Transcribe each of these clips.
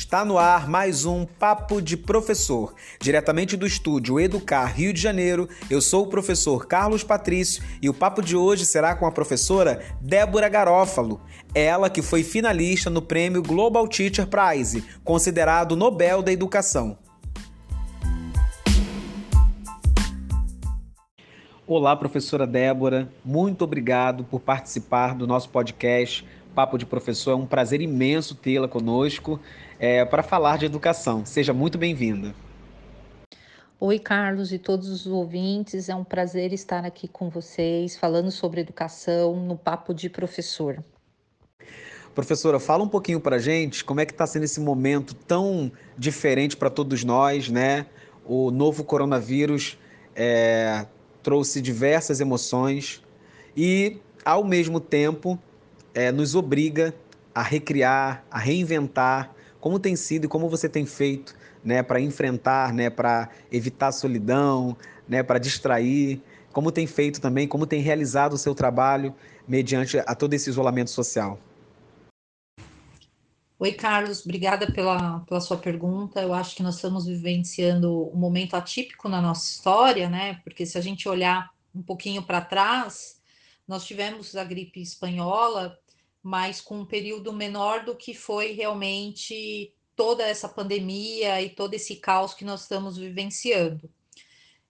Está no ar mais um Papo de Professor. Diretamente do estúdio Educar Rio de Janeiro, eu sou o professor Carlos Patrício e o papo de hoje será com a professora Débora Garófalo. Ela que foi finalista no prêmio Global Teacher Prize, considerado Nobel da Educação. Olá, professora Débora, muito obrigado por participar do nosso podcast Papo de Professor. É um prazer imenso tê-la conosco é, para falar de educação. Seja muito bem-vinda. Oi, Carlos e todos os ouvintes. É um prazer estar aqui com vocês, falando sobre educação no Papo de Professor. Professora, fala um pouquinho para a gente como é que está sendo esse momento tão diferente para todos nós, né? O novo coronavírus é, trouxe diversas emoções e, ao mesmo tempo, é, nos obriga a recriar, a reinventar como tem sido e como você tem feito né, para enfrentar, né, para evitar a solidão, né, para distrair, como tem feito também, como tem realizado o seu trabalho mediante a todo esse isolamento social. Oi, Carlos, obrigada pela, pela sua pergunta. Eu acho que nós estamos vivenciando um momento atípico na nossa história, né? Porque se a gente olhar um pouquinho para trás, nós tivemos a gripe espanhola mas com um período menor do que foi realmente toda essa pandemia e todo esse caos que nós estamos vivenciando.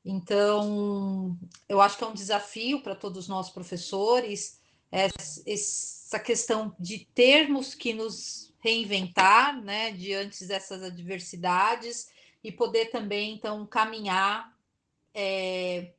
Então, eu acho que é um desafio para todos nós professores essa questão de termos que nos reinventar, né, diante dessas adversidades e poder também, então, caminhar é,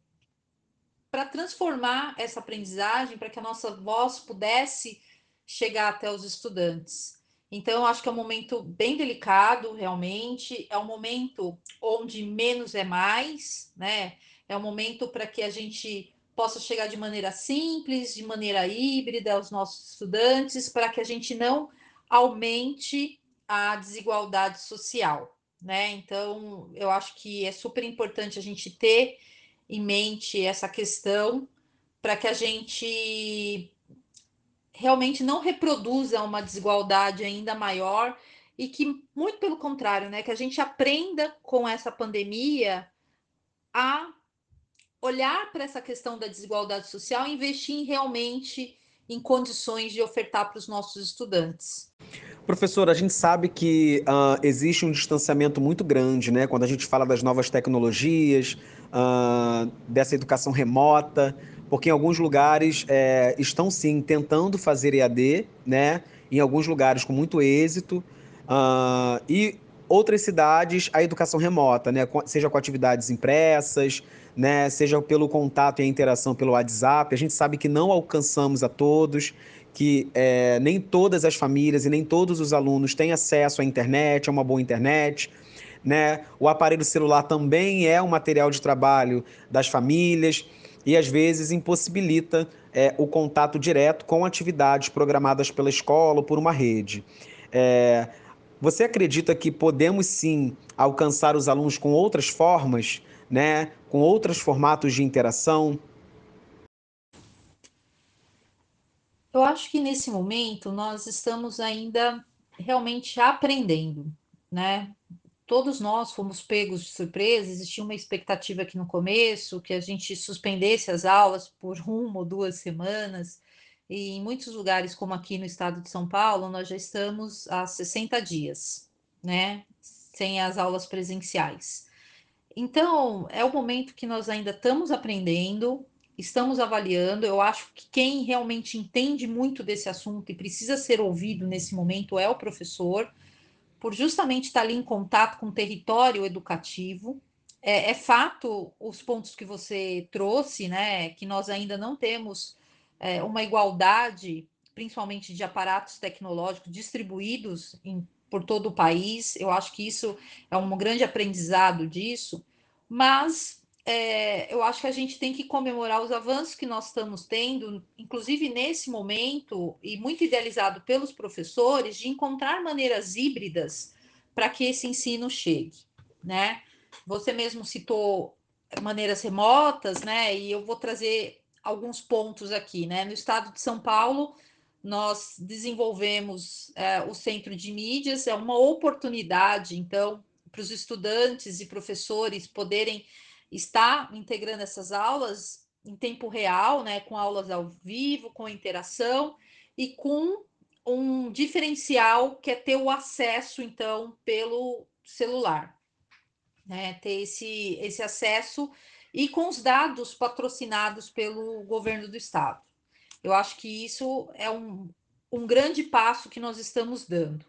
para transformar essa aprendizagem, para que a nossa voz pudesse chegar até os estudantes. Então, acho que é um momento bem delicado, realmente. É um momento onde menos é mais, né? É um momento para que a gente possa chegar de maneira simples, de maneira híbrida aos nossos estudantes, para que a gente não aumente a desigualdade social, né? Então, eu acho que é super importante a gente ter em mente essa questão para que a gente realmente não reproduza uma desigualdade ainda maior e que, muito pelo contrário, né, que a gente aprenda com essa pandemia a olhar para essa questão da desigualdade social e investir realmente em condições de ofertar para os nossos estudantes. Professor, a gente sabe que uh, existe um distanciamento muito grande, né? Quando a gente fala das novas tecnologias, uh, dessa educação remota, porque em alguns lugares é, estão sim tentando fazer EAD, né? Em alguns lugares com muito êxito. Uh, e outras cidades a educação remota, né? Seja com atividades impressas, né? Seja pelo contato e a interação pelo WhatsApp. A gente sabe que não alcançamos a todos, que é, nem todas as famílias e nem todos os alunos têm acesso à internet, a uma boa internet. Né? O aparelho celular também é um material de trabalho das famílias e às vezes impossibilita é, o contato direto com atividades programadas pela escola ou por uma rede. É, você acredita que podemos sim alcançar os alunos com outras formas, né, com outros formatos de interação? Eu acho que nesse momento nós estamos ainda realmente aprendendo, né? Todos nós fomos pegos de surpresa, existia uma expectativa aqui no começo que a gente suspendesse as aulas por uma ou duas semanas, e em muitos lugares, como aqui no estado de São Paulo, nós já estamos há 60 dias, né, sem as aulas presenciais. Então, é o momento que nós ainda estamos aprendendo, estamos avaliando. Eu acho que quem realmente entende muito desse assunto e precisa ser ouvido nesse momento é o professor por justamente estar ali em contato com o território educativo. É, é, fato os pontos que você trouxe, né, que nós ainda não temos é, uma igualdade, principalmente de aparatos tecnológicos distribuídos em, por todo o país. Eu acho que isso é um grande aprendizado disso, mas é, eu acho que a gente tem que comemorar os avanços que nós estamos tendo, inclusive nesse momento, e muito idealizado pelos professores, de encontrar maneiras híbridas para que esse ensino chegue, né? Você mesmo citou maneiras remotas, né? E eu vou trazer alguns pontos aqui, né? No estado de São Paulo, nós desenvolvemos é, o centro de mídias, é uma oportunidade, então, para os estudantes e professores poderem estar integrando essas aulas em tempo real, né, com aulas ao vivo, com interação e com um diferencial que é ter o acesso, então, pelo celular, né, ter esse, esse acesso e com os dados patrocinados pelo governo do estado. Eu acho que isso é um, um grande passo que nós estamos dando.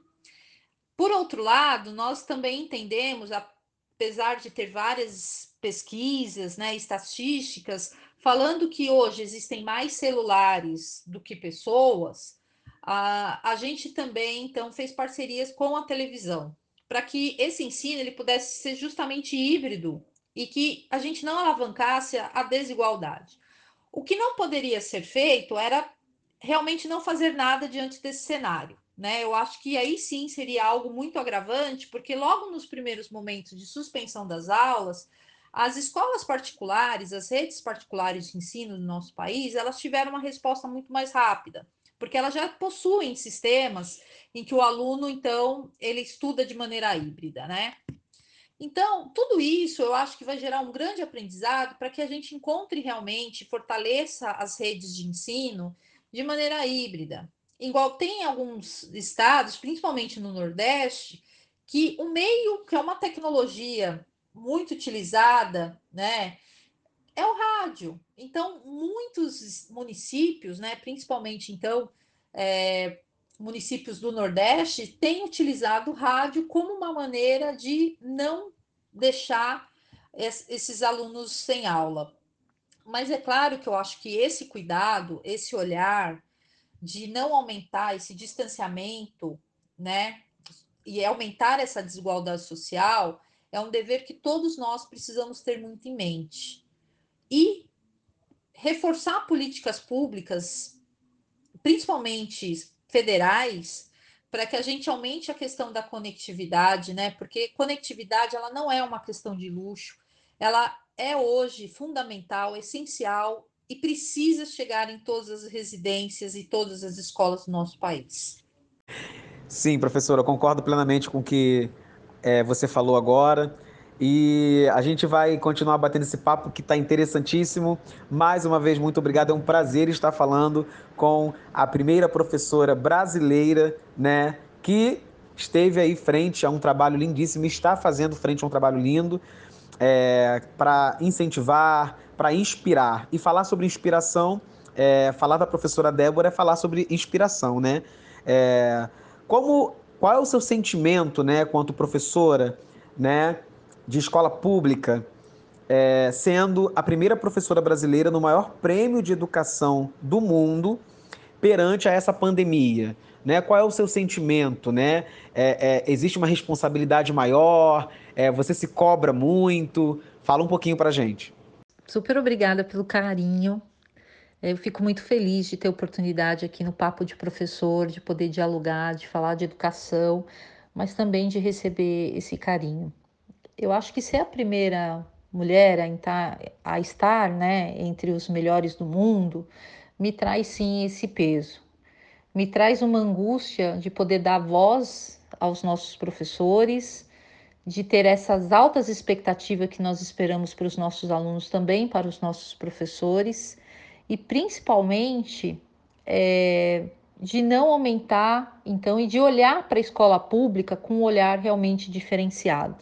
Por outro lado, nós também entendemos, apesar de ter várias pesquisas, né, estatísticas, falando que hoje existem mais celulares do que pessoas, a, a gente também então fez parcerias com a televisão para que esse ensino ele pudesse ser justamente híbrido e que a gente não alavancasse a desigualdade. O que não poderia ser feito era realmente não fazer nada diante desse cenário. Né? Eu acho que aí sim seria algo muito agravante, porque logo nos primeiros momentos de suspensão das aulas, as escolas particulares, as redes particulares de ensino no nosso país, elas tiveram uma resposta muito mais rápida, porque elas já possuem sistemas em que o aluno, então, ele estuda de maneira híbrida, né? Então, tudo isso eu acho que vai gerar um grande aprendizado para que a gente encontre realmente, fortaleça as redes de ensino de maneira híbrida. Igual tem alguns estados, principalmente no Nordeste, que o meio, que é uma tecnologia muito utilizada, né, é o rádio. Então, muitos municípios, né, principalmente então é, municípios do Nordeste têm utilizado o rádio como uma maneira de não deixar esses alunos sem aula. Mas é claro que eu acho que esse cuidado, esse olhar de não aumentar esse distanciamento, né, e aumentar essa desigualdade social, é um dever que todos nós precisamos ter muito em mente. E reforçar políticas públicas, principalmente federais para que a gente aumente a questão da conectividade, né? Porque conectividade ela não é uma questão de luxo, ela é hoje fundamental, essencial e precisa chegar em todas as residências e todas as escolas do nosso país. Sim, professora, concordo plenamente com que é, você falou agora. E a gente vai continuar batendo esse papo que está interessantíssimo. Mais uma vez, muito obrigado. É um prazer estar falando com a primeira professora brasileira, né, que esteve aí frente a um trabalho lindíssimo, está fazendo frente a um trabalho lindo é, para incentivar, para inspirar. E falar sobre inspiração, é, falar da professora Débora é falar sobre inspiração, né? É, como, qual é o seu sentimento, né, quanto professora, né? de escola pública, é, sendo a primeira professora brasileira no maior prêmio de educação do mundo perante a essa pandemia. Né? Qual é o seu sentimento? Né? É, é, existe uma responsabilidade maior? É, você se cobra muito? Fala um pouquinho para gente. Super obrigada pelo carinho. Eu fico muito feliz de ter oportunidade aqui no Papo de Professor, de poder dialogar, de falar de educação, mas também de receber esse carinho eu acho que ser a primeira mulher a, a estar né, entre os melhores do mundo me traz sim esse peso. Me traz uma angústia de poder dar voz aos nossos professores, de ter essas altas expectativas que nós esperamos para os nossos alunos, também para os nossos professores, e principalmente é, de não aumentar, então, e de olhar para a escola pública com um olhar realmente diferenciado.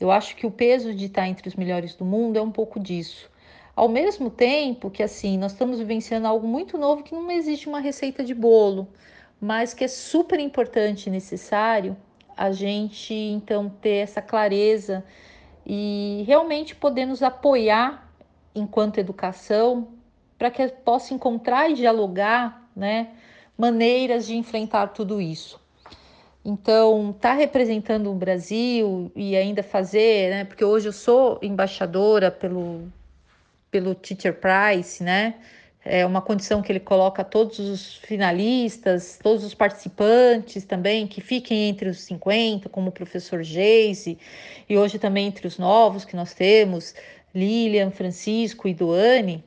Eu acho que o peso de estar entre os melhores do mundo é um pouco disso. Ao mesmo tempo que assim, nós estamos vivenciando algo muito novo que não existe uma receita de bolo, mas que é super importante e necessário a gente então ter essa clareza e realmente poder nos apoiar enquanto educação para que possa encontrar e dialogar, né, maneiras de enfrentar tudo isso. Então, tá representando o Brasil e ainda fazer, né? Porque hoje eu sou embaixadora pelo, pelo Teacher Prize, né? É uma condição que ele coloca todos os finalistas, todos os participantes também, que fiquem entre os 50, como o professor Geise, e hoje também entre os novos que nós temos, Lilian, Francisco e Duane.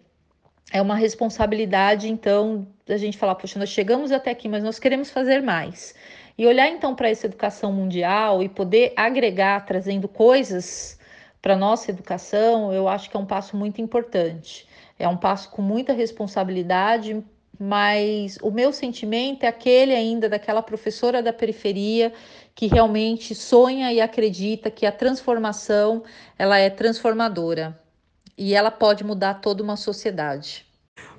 É uma responsabilidade, então, da gente falar, poxa, nós chegamos até aqui, mas nós queremos fazer mais. E olhar então para essa educação mundial e poder agregar, trazendo coisas para nossa educação, eu acho que é um passo muito importante. É um passo com muita responsabilidade, mas o meu sentimento é aquele ainda daquela professora da periferia que realmente sonha e acredita que a transformação ela é transformadora e ela pode mudar toda uma sociedade.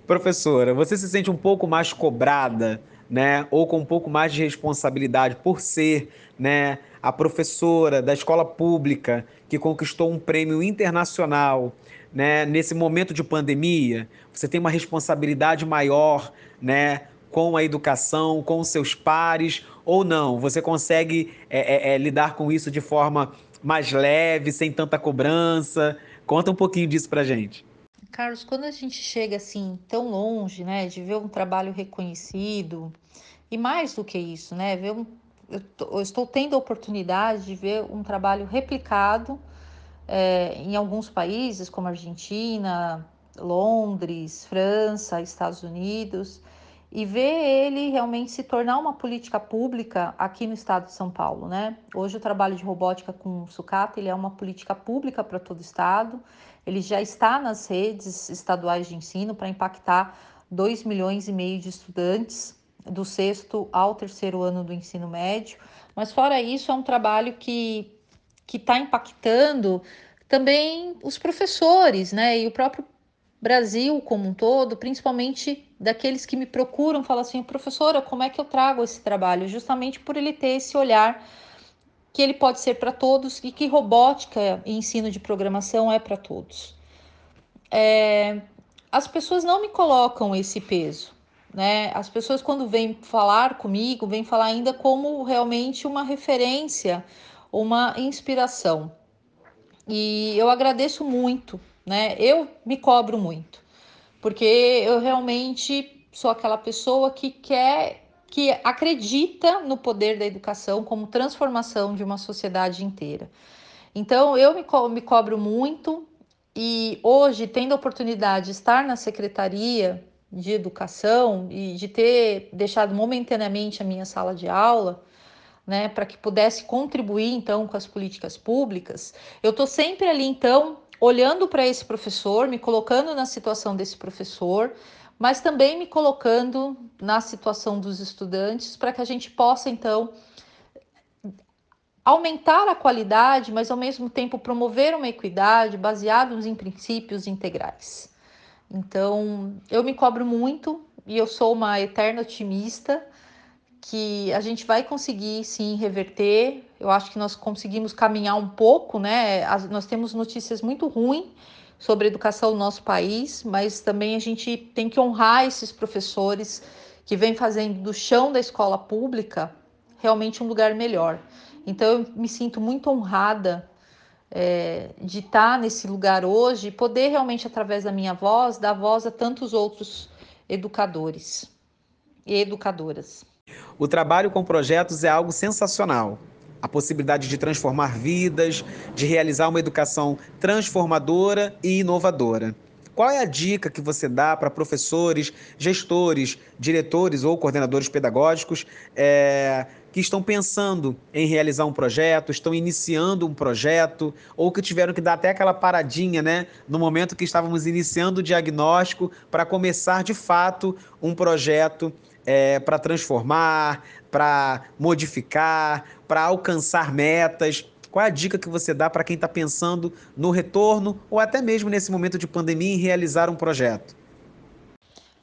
Professora, você se sente um pouco mais cobrada, né, ou com um pouco mais de responsabilidade por ser, né, a professora da escola pública que conquistou um prêmio internacional, né, nesse momento de pandemia, você tem uma responsabilidade maior, né, com a educação, com seus pares, ou não? Você consegue é, é, lidar com isso de forma mais leve, sem tanta cobrança? Conta um pouquinho disso pra gente. Carlos, quando a gente chega assim tão longe, né, de ver um trabalho reconhecido, e mais do que isso, né, ver um, eu, estou tendo a oportunidade de ver um trabalho replicado é, em alguns países, como Argentina, Londres, França, Estados Unidos, e ver ele realmente se tornar uma política pública aqui no estado de São Paulo, né? Hoje o trabalho de robótica com sucata, ele é uma política pública para todo o estado, ele já está nas redes estaduais de ensino para impactar 2 milhões e meio de estudantes do sexto ao terceiro ano do ensino médio, mas fora isso é um trabalho que que está impactando também os professores, né? E o próprio Brasil como um todo, principalmente daqueles que me procuram, falam assim, professora, como é que eu trago esse trabalho? Justamente por ele ter esse olhar que ele pode ser para todos e que robótica e ensino de programação é para todos. É, as pessoas não me colocam esse peso, né? As pessoas quando vêm falar comigo, vêm falar ainda como realmente uma referência, uma inspiração. E eu agradeço muito né? Eu me cobro muito, porque eu realmente sou aquela pessoa que quer, que acredita no poder da educação como transformação de uma sociedade inteira. Então eu me, co me cobro muito e hoje, tendo a oportunidade de estar na secretaria de educação e de ter deixado momentaneamente a minha sala de aula, né, para que pudesse contribuir então com as políticas públicas, eu estou sempre ali então olhando para esse professor, me colocando na situação desse professor, mas também me colocando na situação dos estudantes para que a gente possa então aumentar a qualidade, mas ao mesmo tempo promover uma equidade baseados em princípios integrais. Então, eu me cobro muito e eu sou uma eterna otimista que a gente vai conseguir sim reverter. Eu acho que nós conseguimos caminhar um pouco, né? As, nós temos notícias muito ruins sobre a educação no nosso país, mas também a gente tem que honrar esses professores que vêm fazendo do chão da escola pública realmente um lugar melhor. Então eu me sinto muito honrada é, de estar nesse lugar hoje e poder realmente, através da minha voz, dar voz a tantos outros educadores e educadoras. O trabalho com projetos é algo sensacional. A possibilidade de transformar vidas, de realizar uma educação transformadora e inovadora. Qual é a dica que você dá para professores, gestores, diretores ou coordenadores pedagógicos é, que estão pensando em realizar um projeto, estão iniciando um projeto, ou que tiveram que dar até aquela paradinha, né, no momento que estávamos iniciando o diagnóstico, para começar de fato um projeto é, para transformar, para modificar, para alcançar metas? Qual é a dica que você dá para quem está pensando no retorno ou até mesmo nesse momento de pandemia em realizar um projeto?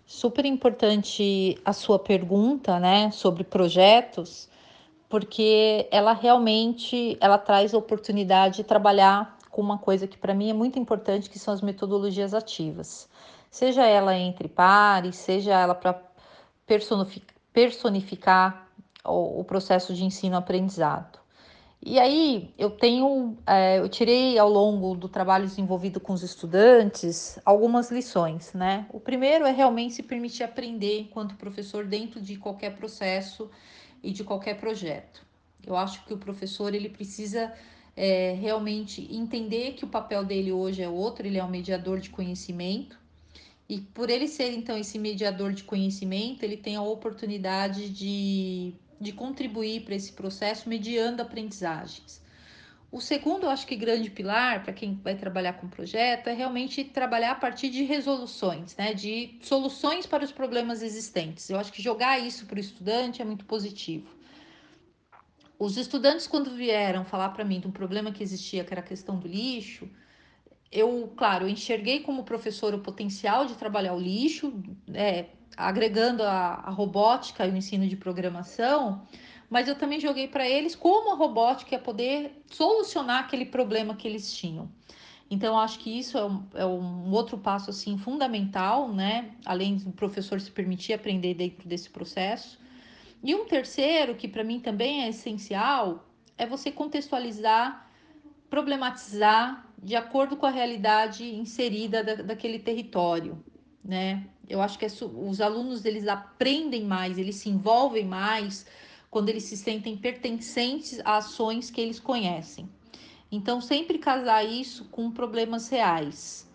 Super importante a sua pergunta, né, sobre projetos, porque ela realmente ela traz a oportunidade de trabalhar com uma coisa que para mim é muito importante, que são as metodologias ativas. Seja ela entre pares, seja ela para personificar o, processo de ensino-aprendizado. E aí eu tenho, é, eu tirei ao longo do trabalho desenvolvido com os estudantes algumas lições, né? O primeiro é realmente se permitir aprender enquanto professor dentro de qualquer processo e de qualquer projeto. Eu acho que o professor ele precisa é, realmente entender que o papel dele hoje é outro, ele é um mediador de conhecimento E por ele ser, então, esse mediador de conhecimento, ele tem a oportunidade de, de contribuir para esse processo mediando aprendizagens. O segundo, eu acho que grande pilar para quem vai trabalhar com projeto é realmente trabalhar a partir de resoluções, né? De soluções para os problemas existentes. Eu acho que jogar isso para o estudante é muito positivo. Os estudantes, quando vieram falar para mim de um problema que existia, que era a questão do lixo, eu, claro, enxerguei como professor o potencial de trabalhar o lixo, é, agregando a, a robótica e o ensino de programação, mas eu também joguei para eles como a robótica ia poder solucionar aquele problema que eles tinham. Então, acho que isso é um, é um, outro passo assim fundamental, né? Além do professor se permitir aprender dentro desse processo. E um terceiro, que para mim também é essencial, é você contextualizar, problematizar de acordo com a realidade inserida da, daquele território, né? Eu acho que é, os alunos eles aprendem mais, eles se envolvem mais, quando eles se sentem pertencentes a ações que eles conhecem. Então, sempre casar isso com problemas reais,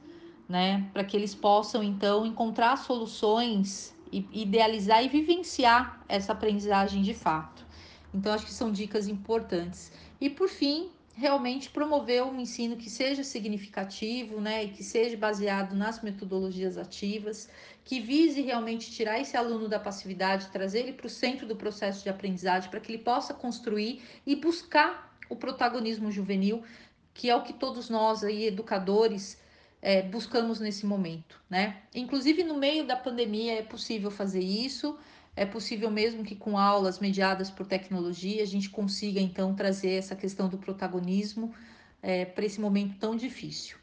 né? Para que eles possam, então, encontrar soluções idealizar e vivenciar essa aprendizagem de fato. Então, acho que são dicas importantes. E, por fim, realmente promover um ensino que seja significativo, né, e que seja baseado nas metodologias ativas, que vise realmente tirar esse aluno da passividade, trazer ele para o centro do processo de aprendizagem, para que ele possa construir e buscar o protagonismo juvenil, que é o que todos nós aí, educadores, é, buscamos nesse momento, né? Inclusive no meio da pandemia é possível fazer isso. É possível mesmo que com aulas mediadas por tecnologia a gente consiga então trazer essa questão do protagonismo é, para esse momento tão difícil.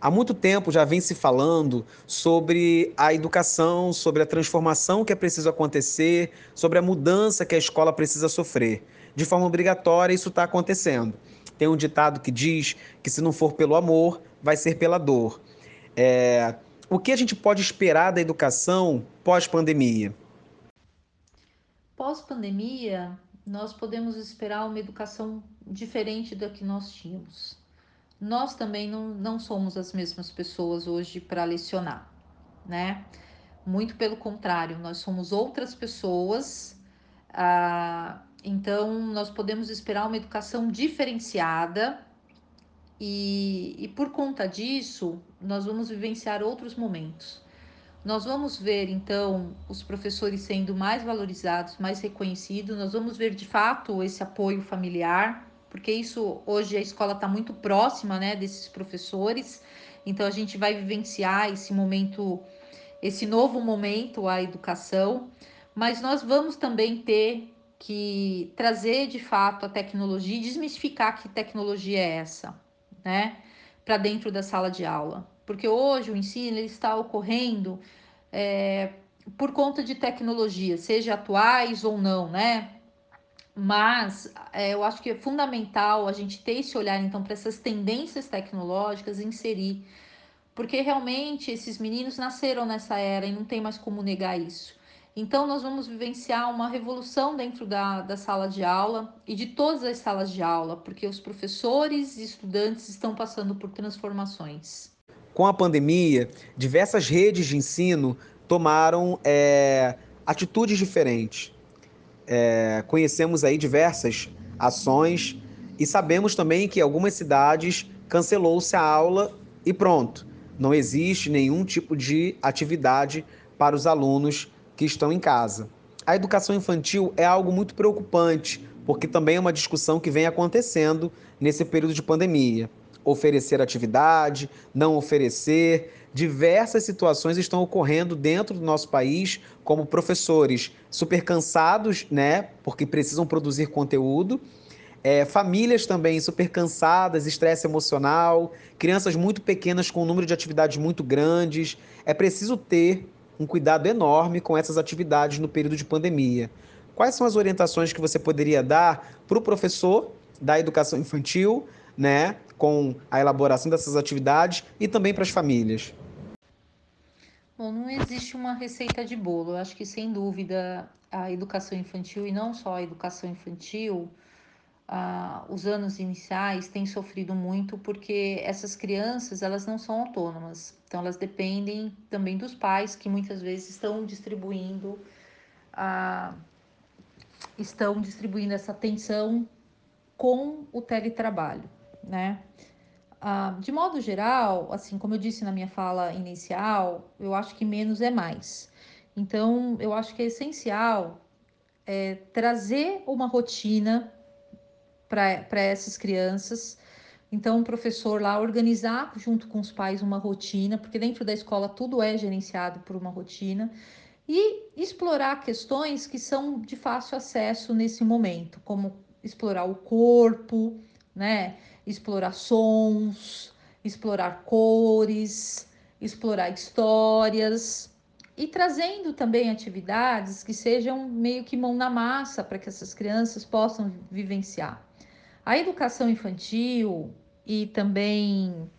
Há muito tempo já vem se falando sobre a educação, sobre a transformação que é preciso acontecer, sobre a mudança que a escola precisa sofrer. De forma obrigatória, isso está acontecendo. Tem um ditado que diz que se não for pelo amor, vai ser pela dor. É... O que a gente pode esperar da educação pós-pandemia? Pós-pandemia, nós podemos esperar uma educação diferente da que nós tínhamos. Nós também não, não somos as mesmas pessoas hoje para lecionar, né? Muito pelo contrário, nós somos outras pessoas. Ah, então, nós podemos esperar uma educação diferenciada e, e por conta disso, nós vamos vivenciar outros momentos. Nós vamos ver então os professores sendo mais valorizados, mais reconhecidos, nós vamos ver de fato esse apoio familiar, porque isso hoje a escola está muito próxima né, desses professores, então a gente vai vivenciar esse momento, esse novo momento à educação, mas nós vamos também ter que trazer de fato a tecnologia e desmistificar que tecnologia é essa, né, para dentro da sala de aula porque hoje o ensino ele está ocorrendo é, por conta de tecnologia, seja atuais ou não, né? Mas é, eu acho que é fundamental a gente ter esse olhar então para essas tendências tecnológicas inserir, porque realmente esses meninos nasceram nessa era e não tem mais como negar isso. Então, nós vamos vivenciar uma revolução dentro da, da sala de aula e de todas as salas de aula, porque os professores e estudantes estão passando por transformações com a pandemia, diversas redes de ensino tomaram é, atitudes diferentes. É, conhecemos aí diversas ações e sabemos também que algumas cidades cancelou-se a aula e pronto. Não existe nenhum tipo de atividade para os alunos que estão em casa. A educação infantil é algo muito preocupante, porque também é uma discussão que vem acontecendo nesse período de pandemia oferecer atividade, não oferecer. Diversas situações estão ocorrendo dentro do nosso país, como professores super cansados, né, porque precisam produzir conteúdo, é, famílias também super cansadas, estresse emocional, crianças muito pequenas com um número de atividades muito grandes. É preciso ter um cuidado enorme com essas atividades no período de pandemia. Quais são as orientações que você poderia dar para o professor da educação infantil, né, com a elaboração dessas atividades e também para as famílias? Bom, não existe uma receita de bolo. Eu acho que, sem dúvida, a educação infantil, e não só a educação infantil, ah, os anos iniciais têm sofrido muito porque essas crianças elas não são autônomas, então elas dependem também dos pais que muitas vezes estão distribuindo a estão distribuindo essa atenção com o teletrabalho, né? Ah, de modo geral, assim como eu disse na minha fala inicial, eu acho que menos é mais. Então, eu acho que é essencial é, trazer uma rotina para essas crianças. Então, o professor lá organizar junto com os pais uma rotina, porque dentro da escola tudo é gerenciado por uma rotina, e explorar questões que são de fácil acesso nesse momento, como explorar o corpo, né? Explorar sons, explorar cores, explorar histórias e trazendo também atividades que sejam meio que mão na massa para que essas crianças possam vivenciar. A educação infantil e também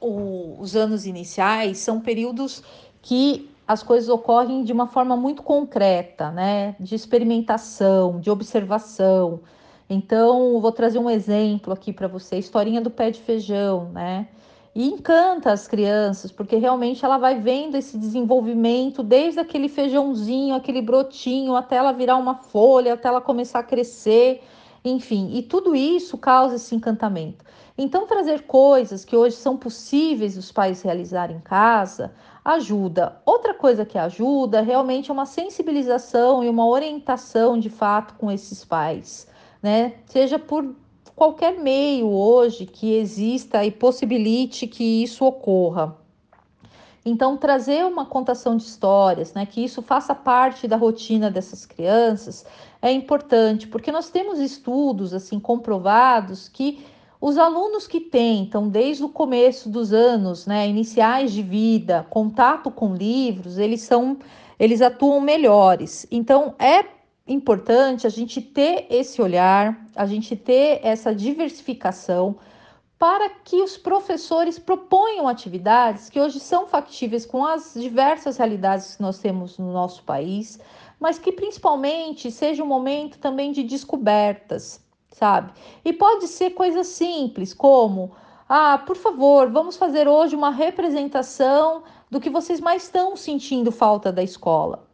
o, os anos iniciais são períodos que as coisas ocorrem de uma forma muito concreta, né? De experimentação, de observação. Então, vou trazer um exemplo aqui para você, a historinha do pé de feijão, né? E encanta as crianças, porque realmente ela vai vendo esse desenvolvimento desde aquele feijãozinho, aquele brotinho, até ela virar uma folha, até ela começar a crescer enfim, e tudo isso causa esse encantamento. Então, trazer coisas que hoje são possíveis os pais realizarem em casa ajuda. Outra coisa que ajuda realmente é uma sensibilização e uma orientação de fato com esses pais, né? Seja por qualquer meio hoje que exista e possibilite que isso ocorra. Então, trazer uma contação de histórias, né, que isso faça parte da rotina dessas crianças, é importante, porque nós temos estudos assim comprovados que os alunos que tentam desde o começo dos anos, né, iniciais de vida, contato com livros, eles são, eles atuam melhores. Então, é importante a gente ter esse olhar, a gente ter essa diversificação para que os professores proponham atividades que hoje são factíveis com as diversas realidades que nós temos no nosso país, mas que principalmente seja um momento também de descobertas, sabe? E pode ser coisas simples, como ah, por favor, vamos fazer hoje uma representação do que vocês mais estão sentindo falta da escola.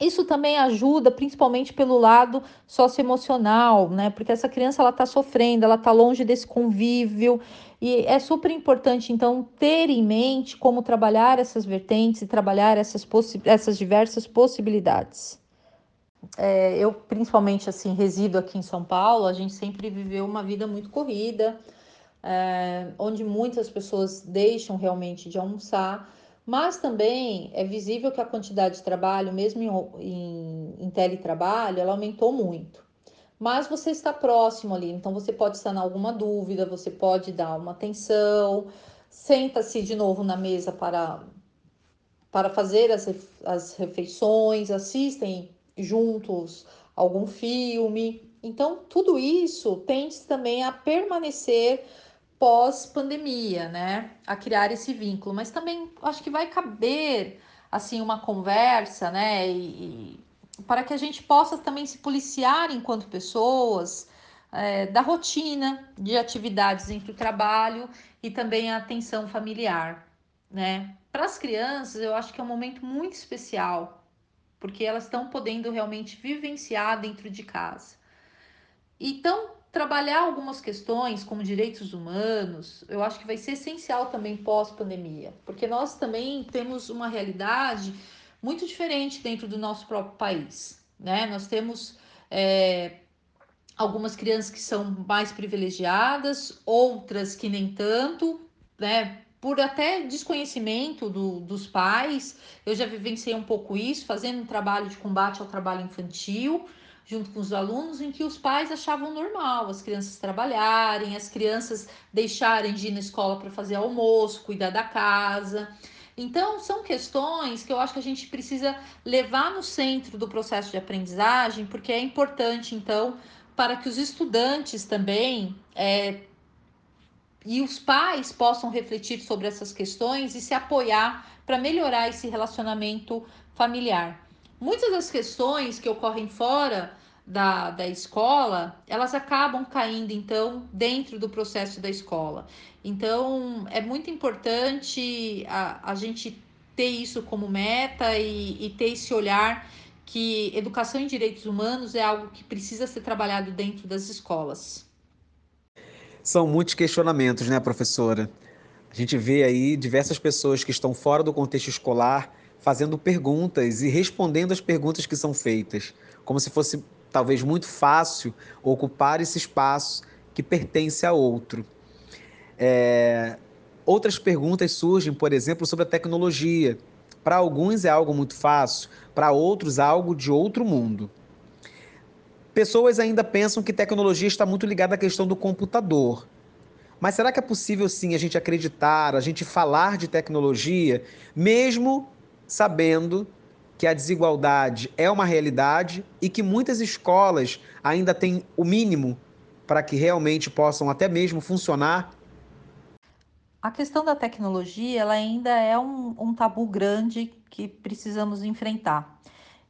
Isso também ajuda, principalmente pelo lado socioemocional, né? Porque essa criança ela está sofrendo, ela está longe desse convívio e é super importante então ter em mente como trabalhar essas vertentes e trabalhar essas, essas diversas possibilidades. É, eu principalmente assim resido aqui em São Paulo, a gente sempre viveu uma vida muito corrida, é, onde muitas pessoas deixam realmente de almoçar mas também é visível que a quantidade de trabalho, mesmo em, em, em teletrabalho, ela aumentou muito. Mas você está próximo ali, então você pode sanar alguma dúvida, você pode dar uma atenção, senta-se de novo na mesa para, para fazer as, as refeições, assistem juntos algum filme. Então, tudo isso tende também a permanecer pós-pandemia, né? A criar esse vínculo. Mas também acho que vai caber assim uma conversa, né? E, e para que a gente possa também se policiar enquanto pessoas é, da rotina de atividades entre o trabalho e também a atenção familiar, né? Para as crianças, eu acho que é um momento muito especial, porque elas estão podendo realmente vivenciar dentro de casa. Então, trabalhar algumas questões como direitos humanos, eu acho que vai ser essencial também pós-pandemia, porque nós também temos uma realidade muito diferente dentro do nosso próprio país, né? Nós temos é, algumas crianças que são mais privilegiadas, outras que nem tanto, né? Por até desconhecimento do, dos pais, eu já vivenciei um pouco isso, fazendo um trabalho de combate ao trabalho infantil, junto com os alunos, em que os pais achavam normal as crianças trabalharem, as crianças deixarem de ir na escola para fazer almoço, cuidar da casa. Então, são questões que eu acho que a gente precisa levar no centro do processo de aprendizagem, porque é importante, então, para que os estudantes também é, e os pais possam refletir sobre essas questões e se apoiar para melhorar esse relacionamento familiar. Muitas das questões que ocorrem fora da, da escola, elas acabam caindo, então, dentro do processo da escola. Então, é muito importante a, a gente ter isso como meta e, e ter esse olhar que educação em direitos humanos é algo que precisa ser trabalhado dentro das escolas. São muitos questionamentos, né, professora? A gente vê aí diversas pessoas que estão fora do contexto escolar fazendo perguntas e respondendo as perguntas que são feitas, como se fosse talvez muito fácil ocupar esse espaço que pertence a outro. É... Outras perguntas surgem, por exemplo, sobre a tecnologia. Para alguns é algo muito fácil, para outros algo de outro mundo. Pessoas ainda pensam que tecnologia está muito ligada à questão do computador. Mas será que é possível sim a gente acreditar, a gente falar de tecnologia, mesmo sabendo que a desigualdade é uma realidade e que muitas escolas ainda têm o mínimo para que realmente possam até mesmo funcionar? A questão da tecnologia ela ainda é um, um tabu grande que precisamos enfrentar.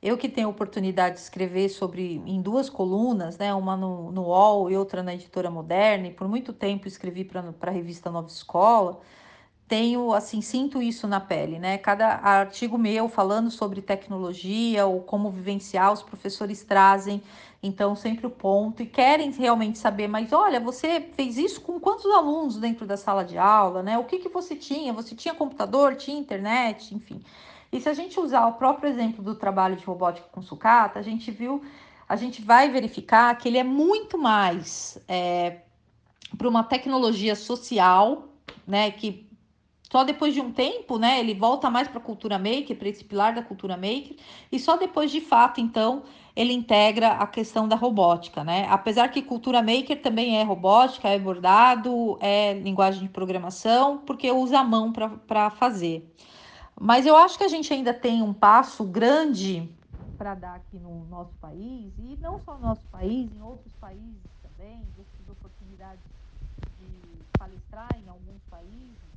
Eu que tenho a oportunidade de escrever sobre em duas colunas, né, uma no, no UOL e outra na Editora Moderna, e por muito tempo escrevi para a revista Nova Escola, tenho, assim, sinto isso na pele, né? Cada artigo meu falando sobre tecnologia ou como vivenciar, os professores trazem, então, sempre o ponto e querem realmente saber, mas olha, você fez isso com quantos alunos dentro da sala de aula, né? O que, que você tinha? Você tinha computador, tinha internet, enfim. E se a gente usar o próprio exemplo do trabalho de robótica com sucata, a gente viu, a gente vai verificar que ele é muito mais é, para uma tecnologia social, né? Que só depois de um tempo, né, ele volta mais para a cultura maker, para esse pilar da cultura maker, e só depois de fato, então, ele integra a questão da robótica, né? Apesar que cultura maker também é robótica, é bordado, é linguagem de programação, porque usa a mão para fazer. Mas eu acho que a gente ainda tem um passo grande para dar aqui no nosso país, e não só no nosso país, em outros países também, eu tive oportunidade de palestrar em alguns países,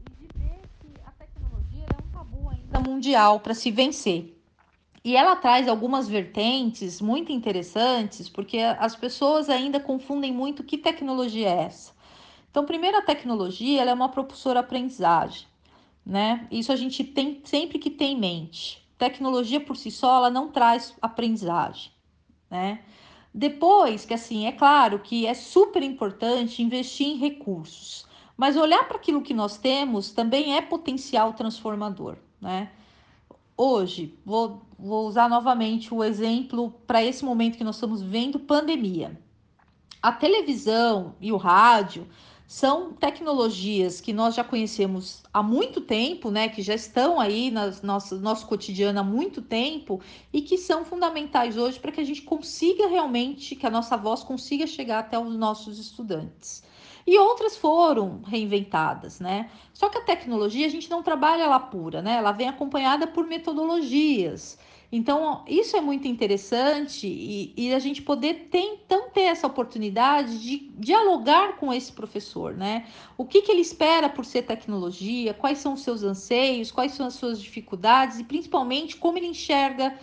e de ver que a tecnologia é um tabu ainda mundial para se vencer. E ela traz algumas vertentes muito interessantes, porque as pessoas ainda confundem muito que tecnologia é essa. Então, primeiro, a tecnologia ela é uma propulsora aprendizagem, né? Isso a gente tem sempre que ter em mente. Tecnologia por si só ela não traz aprendizagem, né? Depois que assim, é claro que é super importante investir em recursos. Mas olhar para aquilo que nós temos também é potencial transformador, né? Hoje, vou, vou usar novamente o exemplo para esse momento que nós estamos vivendo, pandemia. A televisão e o rádio são tecnologias que nós já conhecemos há muito tempo, né, que já estão aí no nosso, nosso cotidiano há muito tempo e que são fundamentais hoje para que a gente consiga realmente, que a nossa voz consiga chegar até os nossos estudantes e outras foram reinventadas, né? Só que a tecnologia a gente não trabalha ela pura, né? Ela vem acompanhada por metodologias. Então, isso é muito interessante e, e, a gente poder ter, então ter essa oportunidade de dialogar com esse professor, né? O que, que ele espera por ser tecnologia, quais são os seus anseios, quais são as suas dificuldades e principalmente como ele enxerga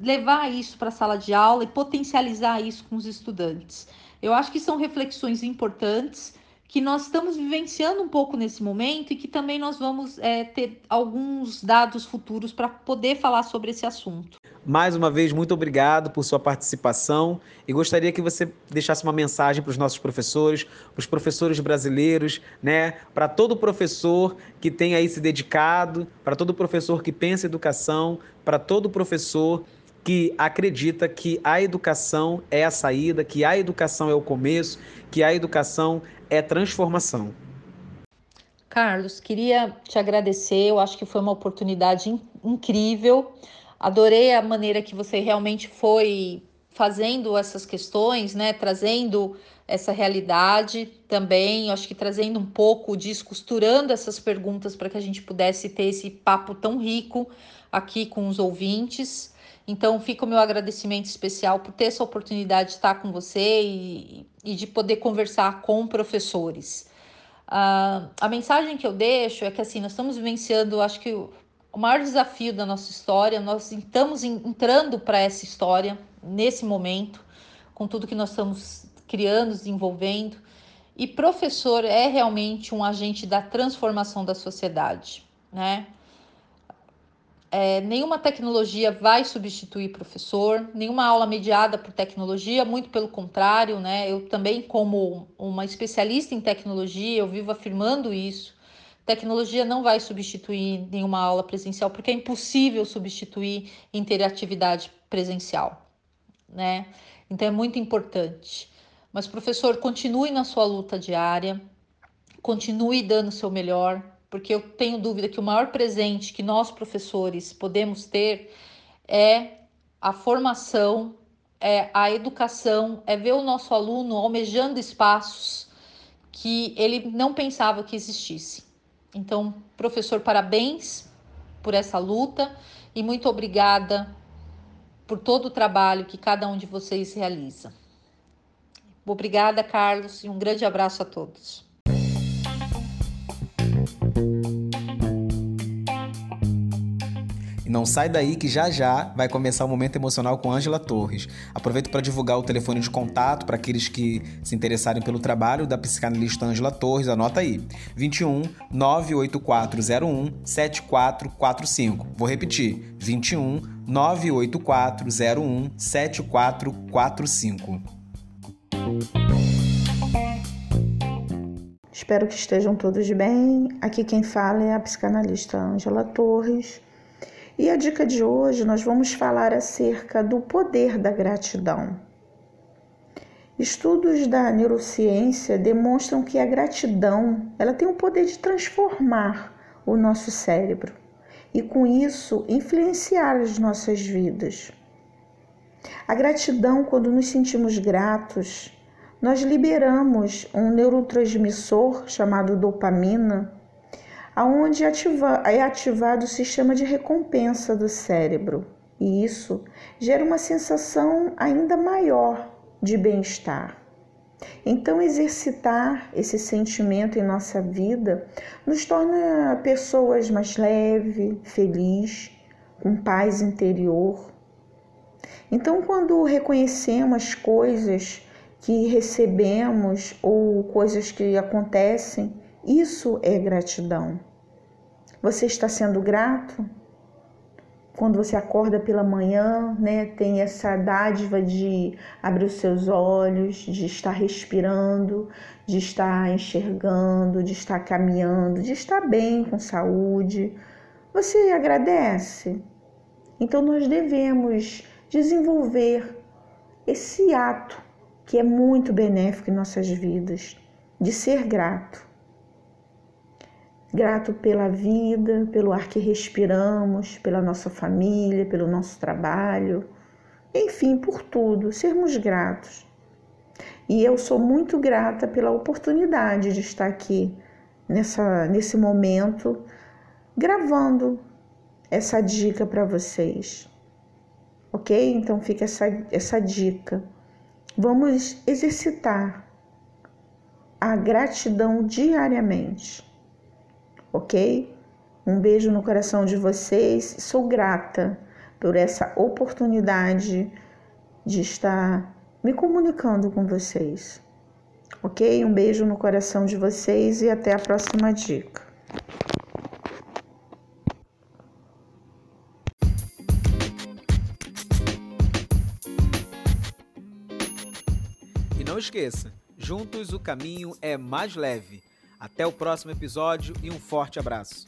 levar isso para a sala de aula e potencializar isso com os estudantes. Eu acho que são reflexões importantes que nós estamos vivenciando um pouco nesse momento e que também nós vamos é, ter alguns dados futuros para poder falar sobre esse assunto. Mais uma vez, muito obrigado por sua participação e gostaria que você deixasse uma mensagem para os nossos professores, para os professores brasileiros, né? para todo professor que tem aí se dedicado, para todo professor que pensa em educação, para todo professor que acredita que a educação é a saída, que a educação é o começo, que a educação é transformação. Carlos, queria te agradecer. Eu acho que foi uma oportunidade incrível. Adorei a maneira que você realmente foi fazendo essas questões, né? Trazendo essa realidade também, acho que trazendo um pouco disso, costurando essas perguntas para que a gente pudesse ter esse papo tão rico aqui com os ouvintes. Então, fica o meu agradecimento especial por ter essa oportunidade de estar com você e, e de poder conversar com professores. Uh, a mensagem que eu deixo é que assim, nós estamos vivenciando, acho que o maior desafio da nossa história. Nós estamos entrando para essa história nesse momento, com tudo que nós estamos criando, desenvolvendo. E professor é realmente um agente da transformação da sociedade, né? É, nenhuma tecnologia vai substituir professor, nenhuma aula mediada por tecnologia, muito pelo contrário, né? Eu também, como uma especialista em tecnologia, eu vivo afirmando isso. Tecnologia não vai substituir nenhuma aula presencial, porque é impossível substituir interatividade presencial, né? Então é muito importante. Mas, professor, continue na sua luta diária, continue dando o seu melhor, porque eu tenho dúvida que o maior presente que nós, professores, podemos ter é a formação, é a educação, é ver o nosso aluno almejando espaços que ele não pensava que existisse. Então, professor, parabéns por essa luta e muito obrigada por todo o trabalho que cada um de vocês realiza. Obrigada, Carlos, e um grande abraço a todos. Não sai daí que já já vai começar o momento emocional com Ângela Torres. Aproveito para divulgar o telefone de contato para aqueles que se interessarem pelo trabalho da psicanalista Ângela Torres. Anota aí: 21 98401 7445. Vou repetir: 21 98401 7445. Espero que estejam todos bem. Aqui quem fala é a psicanalista Ângela Torres. E a dica de hoje nós vamos falar acerca do poder da gratidão. Estudos da neurociência demonstram que a gratidão, ela tem o poder de transformar o nosso cérebro e com isso influenciar as nossas vidas. A gratidão, quando nos sentimos gratos, nós liberamos um neurotransmissor chamado dopamina, aonde ativa, é ativado o sistema de recompensa do cérebro. E isso gera uma sensação ainda maior de bem-estar. Então, exercitar esse sentimento em nossa vida nos torna pessoas mais leves, felizes, com paz interior. Então, quando reconhecemos as coisas que recebemos ou coisas que acontecem, isso é gratidão. Você está sendo grato? Quando você acorda pela manhã, né, tem essa dádiva de abrir os seus olhos, de estar respirando, de estar enxergando, de estar caminhando, de estar bem com saúde. Você agradece? Então nós devemos desenvolver esse ato que é muito benéfico em nossas vidas, de ser grato. Grato pela vida, pelo ar que respiramos, pela nossa família, pelo nosso trabalho, enfim, por tudo, sermos gratos. E eu sou muito grata pela oportunidade de estar aqui nessa, nesse momento gravando essa dica para vocês. Ok? Então fica essa, essa dica. Vamos exercitar a gratidão diariamente, ok? Um beijo no coração de vocês. Sou grata por essa oportunidade de estar me comunicando com vocês, ok? Um beijo no coração de vocês e até a próxima dica. esqueça, juntos o caminho é mais leve. Até o próximo episódio e um forte abraço.